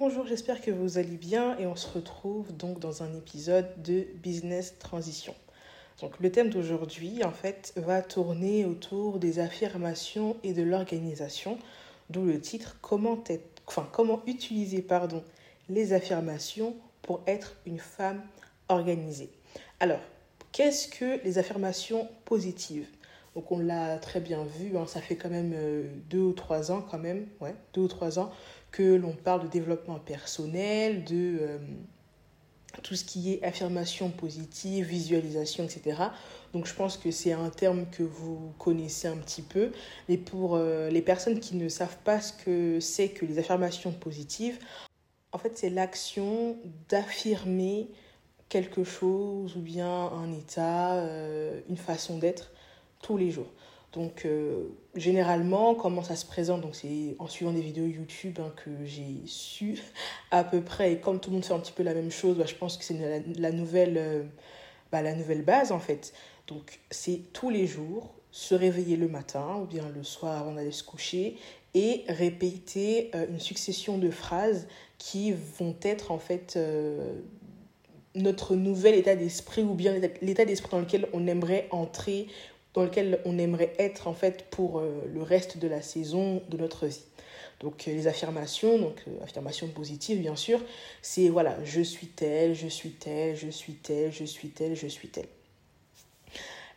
Bonjour, j'espère que vous allez bien et on se retrouve donc dans un épisode de Business Transition. Donc le thème d'aujourd'hui en fait va tourner autour des affirmations et de l'organisation, d'où le titre comment être, comment utiliser pardon les affirmations pour être une femme organisée. Alors, qu'est-ce que les affirmations positives? Donc on l'a très bien vu, hein, ça fait quand même euh, deux ou trois ans quand même, ouais, deux ou trois ans que l'on parle de développement personnel, de euh, tout ce qui est affirmation positive, visualisation, etc. Donc je pense que c'est un terme que vous connaissez un petit peu. Et pour euh, les personnes qui ne savent pas ce que c'est que les affirmations positives, en fait c'est l'action d'affirmer quelque chose ou bien un état, une façon d'être tous les jours. Donc, euh, généralement, comment ça se présente Donc, c'est en suivant des vidéos YouTube hein, que j'ai su à peu près. Et comme tout le monde fait un petit peu la même chose, bah, je pense que c'est la, nouvelle, euh, bah, la nouvelle base, en fait. Donc, c'est tous les jours se réveiller le matin ou bien le soir avant d'aller se coucher et répéter euh, une succession de phrases qui vont être, en fait, notre nouvel état d'esprit ou bien l'état d'esprit dans lequel on aimerait entrer dans lequel on aimerait être en fait pour euh, le reste de la saison de notre vie. Donc euh, les affirmations, donc euh, affirmations positives bien sûr, c'est voilà, je suis tel, je suis tel, je suis tel, je suis tel, je suis tel.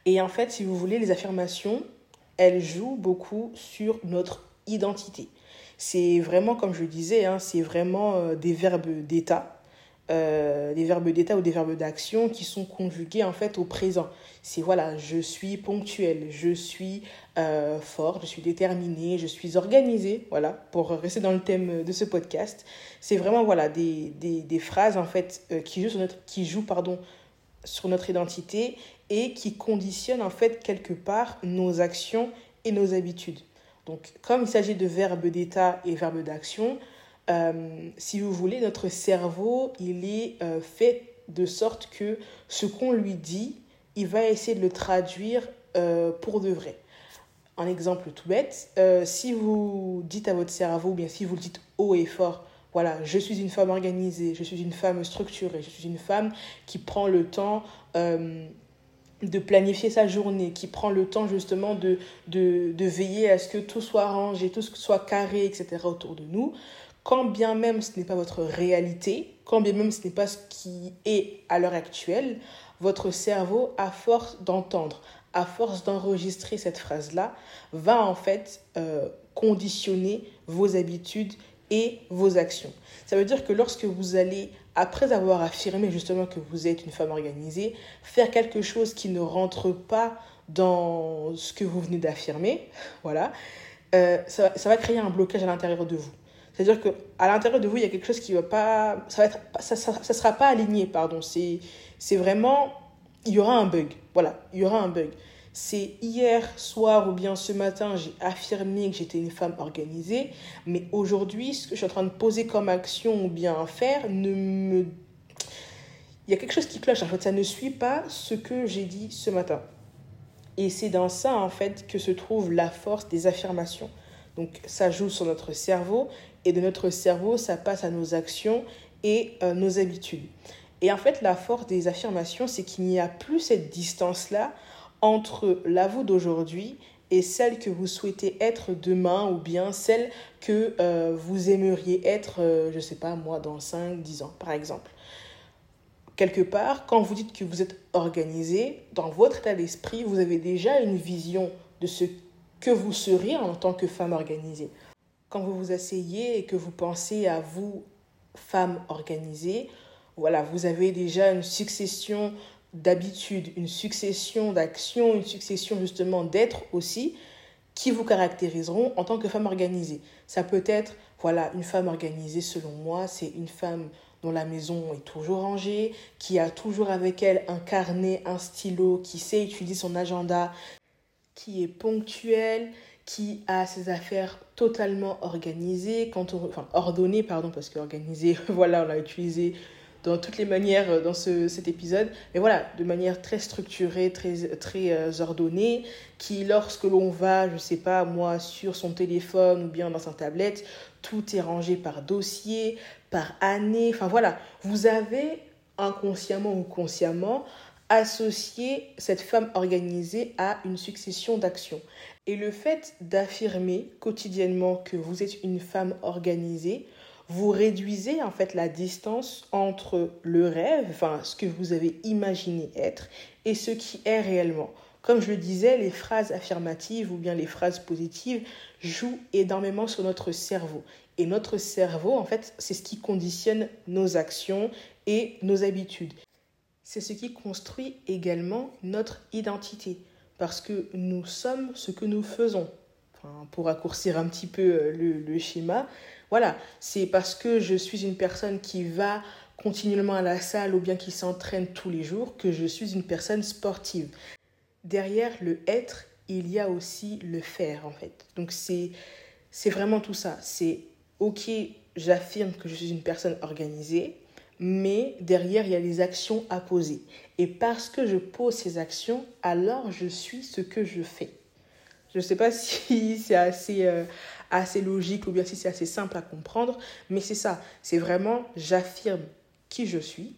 Et en fait, si vous voulez, les affirmations, elles jouent beaucoup sur notre identité. C'est vraiment, comme je le disais, hein, c'est vraiment des verbes d'état euh, des verbes d'état ou des verbes d'action qui sont conjugués en fait au présent. C'est voilà, je suis ponctuel, je suis euh, fort, je suis déterminé, je suis organisé, voilà, pour rester dans le thème de ce podcast. C'est vraiment voilà des, des, phrases en fait euh, qui jouent sur notre qui pardon sur notre identité et qui conditionnent en fait quelque part nos actions et nos habitudes. Donc comme il s'agit de verbes d'état et verbes d'action, euh, si vous voulez, notre cerveau, il est euh, fait de sorte que ce qu'on lui dit, il va essayer de le traduire euh, pour de vrai. Un exemple tout bête, si vous dites à votre cerveau, ou bien si vous le dites haut et fort, voilà, je suis une femme organisée, je suis une femme structurée, je suis une femme qui prend le temps de planifier sa journée, qui prend le temps justement de, de, de, veiller à ce que tout soit rangé, tout soit carré, etc. autour de nous quand bien même ce n'est pas votre réalité, quand bien même ce n'est pas ce qui est à l'heure actuelle, votre cerveau, à force d'entendre, à force d'enregistrer cette phrase-là, va en fait euh, conditionner vos habitudes et vos actions. Ça veut dire que lorsque vous allez, après avoir affirmé justement que vous êtes une femme organisée, faire quelque chose qui ne rentre pas dans ce que vous venez d'affirmer, voilà, euh, ça, ça va créer un blocage à l'intérieur de vous. C'est-à-dire qu'à l'intérieur de vous, il y a quelque chose qui va pas. Ça va être, ça, ça, sera pas aligné, pardon. C'est, c'est vraiment. Il y aura un bug. Voilà, il y aura un bug. C'est hier soir ou bien ce matin, j'ai affirmé que j'étais une femme organisée, mais aujourd'hui, ce que je suis en train de poser comme action ou bien faire ne me. Il y a quelque chose qui cloche, en fait, ça ne suit pas ce que j'ai dit ce matin. Et c'est dans ça, en fait, que se trouve la force des affirmations. Donc ça joue sur notre cerveau et de notre cerveau, ça passe à nos actions et euh, nos habitudes. Et en fait, la force des affirmations, c'est qu'il n'y a plus cette distance-là entre la vous d'aujourd'hui et celle que vous souhaitez être demain ou bien celle que euh, vous aimeriez être, euh, je ne sais pas moi, dans 5, 10 ans, par exemple. Quelque part, quand vous dites que vous êtes organisé, dans votre état d'esprit, vous avez déjà une vision de ce que vous seriez en tant que femme organisée quand vous vous asseyez et que vous pensez à vous, femme organisée, voilà, vous avez déjà une succession d'habitudes, une succession d'actions, une succession justement d'êtres aussi qui vous caractériseront en tant que femme organisée. Ça peut être, voilà, une femme organisée selon moi, c'est une femme dont la maison est toujours rangée, qui a toujours avec elle un carnet, un stylo, qui sait utiliser son agenda, qui est ponctuelle, qui a ses affaires totalement organisées, quand on, enfin ordonnées, pardon, parce que organisées, voilà, on l'a utilisé dans toutes les manières euh, dans ce, cet épisode, mais voilà, de manière très structurée, très, très euh, ordonnée, qui lorsque l'on va, je sais pas, moi, sur son téléphone ou bien dans sa tablette, tout est rangé par dossier, par année, enfin voilà, vous avez inconsciemment ou consciemment associé cette femme organisée à une succession d'actions. Et le fait d'affirmer quotidiennement que vous êtes une femme organisée, vous réduisez en fait la distance entre le rêve, enfin ce que vous avez imaginé être, et ce qui est réellement. Comme je le disais, les phrases affirmatives ou bien les phrases positives jouent énormément sur notre cerveau. Et notre cerveau, en fait, c'est ce qui conditionne nos actions et nos habitudes. C'est ce qui construit également notre identité parce que nous sommes ce que nous faisons. pour raccourcir un petit peu euh, le, schéma, voilà, c'est parce que je suis une personne qui va continuellement à la salle ou bien qui s'entraîne tous les jours que je suis une personne sportive. Derrière le être, il y a aussi le faire en fait. Donc c'est c'est vraiment tout ça. C'est ok, j'affirme que je suis une personne organisée, mais derrière, il y a les actions à poser. Et parce que je pose ces actions, alors je suis ce que je fais. Je ne sais pas si c'est assez, euh, assez logique ou bien si c'est assez simple à comprendre, mais c'est ça. C'est vraiment, j'affirme qui je suis,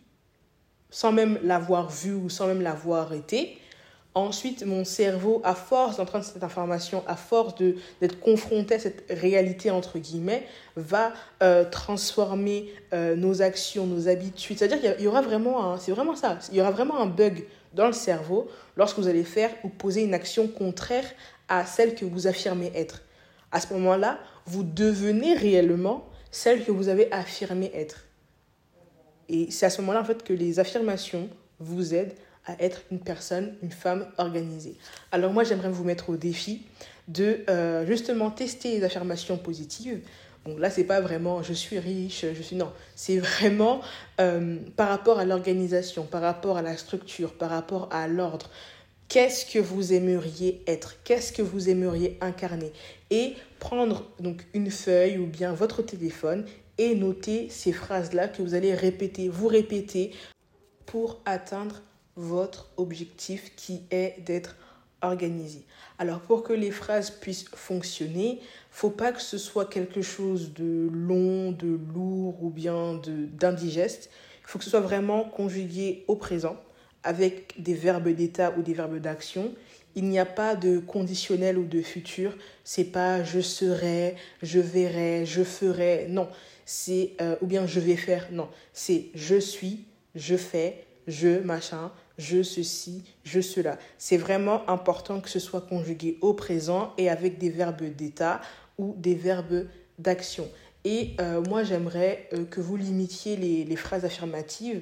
sans même l'avoir vu ou sans même l'avoir été. Ensuite, mon cerveau, à force d'entendre cette information, à force d'être confronté à cette réalité, entre guillemets, va euh, transformer euh, nos actions, nos habitudes. C'est-à-dire qu'il y, aura vraiment, c'est vraiment ça, il y aura vraiment un bug dans le cerveau lorsque vous allez faire ou poser une action contraire à celle que vous affirmez être. À ce moment-là, vous devenez réellement celle que vous avez affirmé être. Et c'est à ce moment-là, en fait, que les affirmations vous aident à être une personne, une femme organisée. Alors moi, j'aimerais vous mettre au défi de euh, justement tester les affirmations positives. Bon, là, c'est pas vraiment je suis riche, je suis. Non, c'est vraiment euh, par rapport à l'organisation, par rapport à la structure, par rapport à l'ordre. Qu'est-ce que vous aimeriez être? Qu'est-ce que vous aimeriez incarner? Et prendre donc une feuille ou bien votre téléphone et noter ces phrases-là que vous allez répéter, vous répéter pour atteindre votre objectif qui est d'être organisé. Alors pour que les phrases puissent fonctionner, faut pas que ce soit quelque chose de long, de lourd ou bien d'indigeste. Il faut que ce soit vraiment conjugué au présent avec des verbes d'état ou des verbes d'action. Il n'y a pas de conditionnel ou de futur. C'est pas je serai, je verrai, je ferai. Non, c'est euh, ou bien je vais faire. Non, c'est je suis, je fais, je machin, je ceci, je cela. C'est vraiment important que ce soit conjugué au présent et avec des verbes d'état ou des verbes d'action. Et euh, moi, j'aimerais euh, que vous limitiez les, phrases affirmatives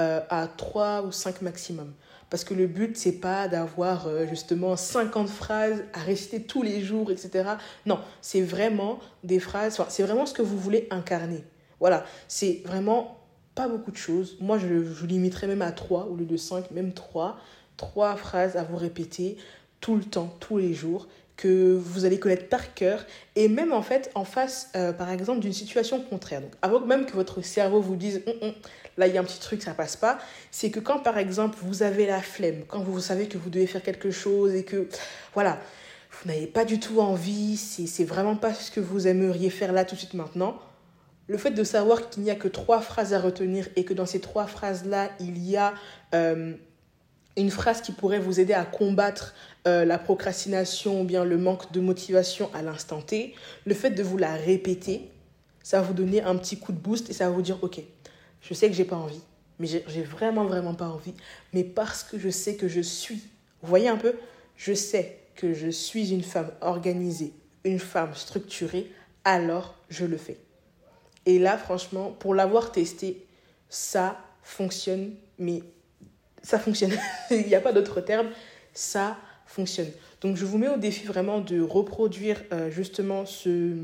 euh, à 3 ou 5 maximum. Parce que le but, c'est pas d'avoir justement 50 phrases à réciter tous les jours, etc. Non, c'est vraiment des phrases, c'est vraiment ce que vous voulez incarner. Voilà, c'est vraiment pas beaucoup de choses. Moi, je, je limiterais même à trois au lieu de cinq, même trois. Trois phrases à vous répéter tout le temps, tous les jours, que vous allez connaître par cœur, et même en fait en face, euh, par exemple, d'une situation contraire. Donc, avant même que votre cerveau vous dise, hum, hum, là, il y a un petit truc, ça passe pas, c'est que quand, par exemple, vous avez la flemme, quand vous savez que vous devez faire quelque chose et que, voilà, vous n'avez pas du tout envie, c'est vraiment pas ce que vous aimeriez faire là tout de suite maintenant, le fait de savoir qu'il n'y a que trois phrases à retenir et que dans ces trois phrases-là, il y a euh, une phrase qui pourrait vous aider à combattre euh, la procrastination ou bien le manque de motivation à l'instant T, le fait de vous la répéter, ça va vous donner un petit coup de boost et ça va vous dire, ok, je sais que j'ai pas envie, mais j'ai vraiment, vraiment pas envie, mais parce que je sais que je suis, vous voyez un peu, je sais que je suis une femme organisée, une femme structurée, alors je le fais. Et là, franchement, pour l'avoir testé, ça fonctionne, mais ça fonctionne. Il n'y a pas d'autre terme, ça fonctionne. Donc, je vous mets au défi vraiment de reproduire euh, justement ce,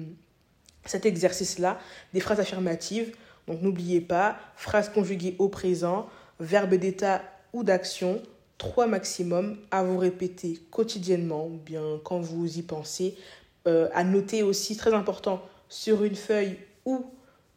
cet exercice-là, des phrases affirmatives. Donc, n'oubliez pas, phrases conjuguées au présent, verbe d'état ou d'action, trois maximum à vous répéter quotidiennement ou bien quand vous y pensez. Euh, à noter aussi, très important, sur une feuille ou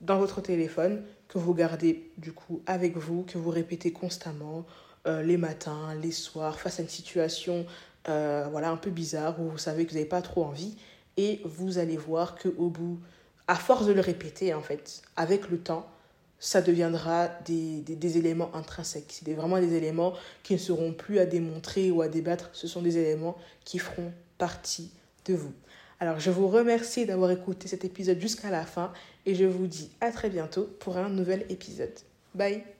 dans votre téléphone que vous gardez du coup avec vous, que vous répétez constamment euh, les matins, les soirs, face à une situation euh, voilà, un peu bizarre où vous savez que vous n'avez pas trop envie. Et vous allez voir qu'au bout, à force de le répéter, en fait, avec le temps, ça deviendra des, des, des éléments intrinsèques. C'est vraiment des éléments qui ne seront plus à démontrer ou à débattre. Ce sont des éléments qui feront partie de vous. Alors, je vous remercie d'avoir écouté cet épisode jusqu'à la fin et je vous dis à très bientôt pour un nouvel épisode. Bye